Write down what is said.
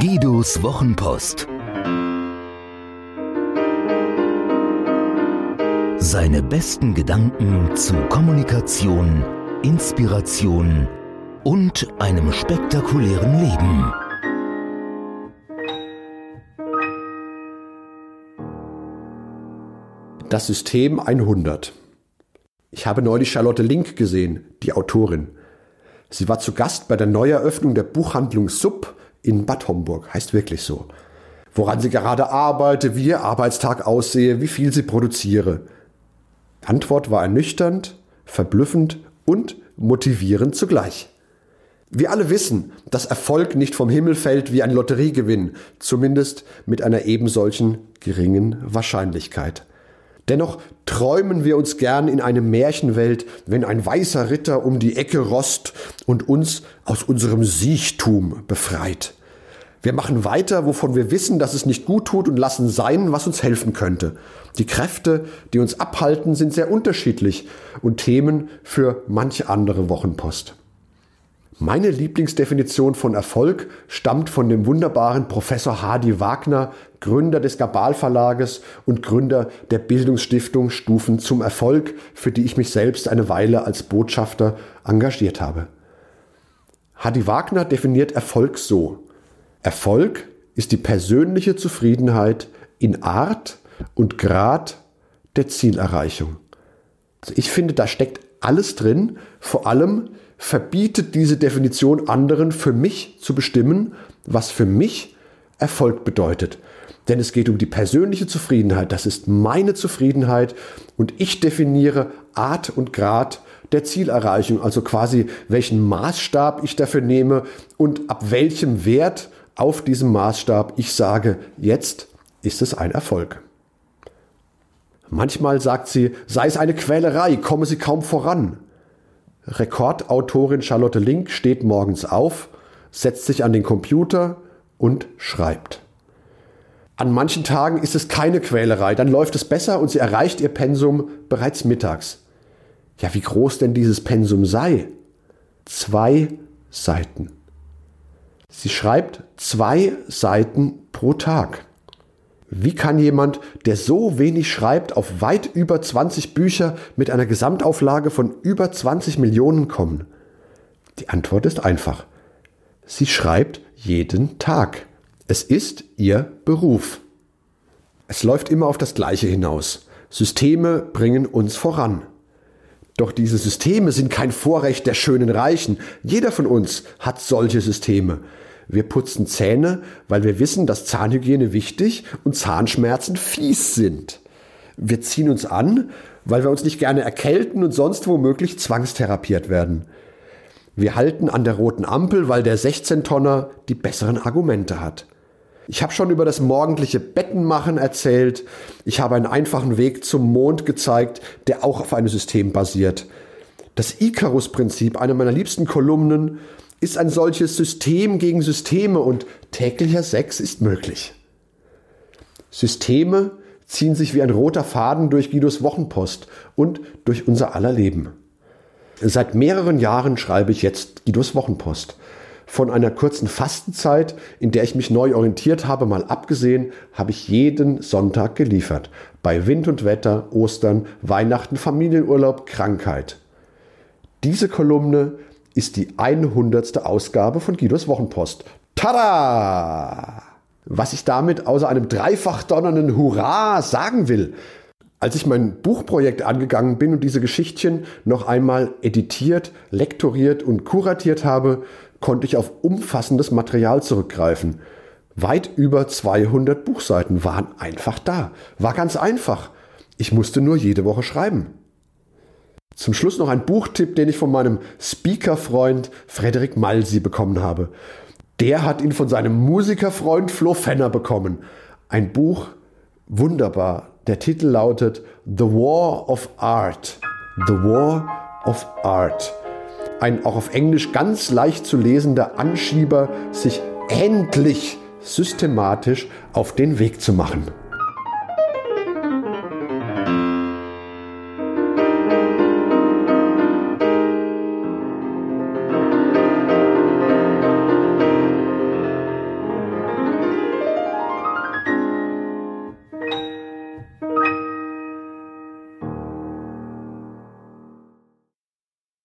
Guidos Wochenpost. Seine besten Gedanken zu Kommunikation, Inspiration und einem spektakulären Leben. Das System 100. Ich habe neulich Charlotte Link gesehen, die Autorin. Sie war zu Gast bei der Neueröffnung der Buchhandlung Sub in Bad Homburg. Heißt wirklich so. Woran sie gerade arbeite, wie ihr Arbeitstag aussehe, wie viel sie produziere. Antwort war ernüchternd, verblüffend und motivierend zugleich. Wir alle wissen, dass Erfolg nicht vom Himmel fällt wie ein Lotteriegewinn, zumindest mit einer ebensolchen geringen Wahrscheinlichkeit. Dennoch träumen wir uns gern in eine Märchenwelt, wenn ein weißer Ritter um die Ecke rost und uns aus unserem Siechtum befreit. Wir machen weiter, wovon wir wissen, dass es nicht gut tut und lassen sein, was uns helfen könnte. Die Kräfte, die uns abhalten, sind sehr unterschiedlich und Themen für manche andere Wochenpost. Meine Lieblingsdefinition von Erfolg stammt von dem wunderbaren Professor Hadi Wagner, Gründer des Gabal Verlages und Gründer der Bildungsstiftung Stufen zum Erfolg, für die ich mich selbst eine Weile als Botschafter engagiert habe. Hadi Wagner definiert Erfolg so. Erfolg ist die persönliche Zufriedenheit in Art und Grad der Zielerreichung. Also ich finde, da steckt alles drin, vor allem verbietet diese Definition anderen für mich zu bestimmen, was für mich Erfolg bedeutet. Denn es geht um die persönliche Zufriedenheit. Das ist meine Zufriedenheit und ich definiere Art und Grad der Zielerreichung, also quasi welchen Maßstab ich dafür nehme und ab welchem Wert auf diesem Maßstab ich sage, jetzt ist es ein Erfolg. Manchmal sagt sie, sei es eine Quälerei, komme sie kaum voran. Rekordautorin Charlotte Link steht morgens auf, setzt sich an den Computer und schreibt. An manchen Tagen ist es keine Quälerei, dann läuft es besser und sie erreicht ihr Pensum bereits mittags. Ja, wie groß denn dieses Pensum sei? Zwei Seiten. Sie schreibt zwei Seiten pro Tag. Wie kann jemand, der so wenig schreibt, auf weit über 20 Bücher mit einer Gesamtauflage von über 20 Millionen kommen? Die Antwort ist einfach. Sie schreibt jeden Tag. Es ist ihr Beruf. Es läuft immer auf das Gleiche hinaus. Systeme bringen uns voran. Doch diese Systeme sind kein Vorrecht der schönen Reichen. Jeder von uns hat solche Systeme. Wir putzen Zähne, weil wir wissen, dass Zahnhygiene wichtig und Zahnschmerzen fies sind. Wir ziehen uns an, weil wir uns nicht gerne erkälten und sonst womöglich zwangstherapiert werden. Wir halten an der roten Ampel, weil der 16-Tonner die besseren Argumente hat. Ich habe schon über das morgendliche Bettenmachen erzählt. Ich habe einen einfachen Weg zum Mond gezeigt, der auch auf einem System basiert. Das Icarus-Prinzip, eine meiner liebsten Kolumnen, ist ein solches System gegen Systeme und täglicher Sex ist möglich. Systeme ziehen sich wie ein roter Faden durch Guidos Wochenpost und durch unser aller Leben. Seit mehreren Jahren schreibe ich jetzt Guidos Wochenpost. Von einer kurzen Fastenzeit, in der ich mich neu orientiert habe, mal abgesehen, habe ich jeden Sonntag geliefert. Bei Wind und Wetter, Ostern, Weihnachten, Familienurlaub, Krankheit. Diese Kolumne ist die 100. Ausgabe von Guidos Wochenpost. Tada! Was ich damit außer einem dreifach donnernden Hurra sagen will, als ich mein Buchprojekt angegangen bin und diese Geschichtchen noch einmal editiert, lektoriert und kuratiert habe, konnte ich auf umfassendes Material zurückgreifen. Weit über 200 Buchseiten waren einfach da. War ganz einfach. Ich musste nur jede Woche schreiben. Zum Schluss noch ein Buchtipp, den ich von meinem Speaker-Freund Frederik Malsi bekommen habe. Der hat ihn von seinem Musikerfreund Flo Fenner bekommen. Ein Buch, wunderbar. Der Titel lautet The War of Art. The War of Art. Ein auch auf Englisch ganz leicht zu lesender Anschieber, sich endlich systematisch auf den Weg zu machen.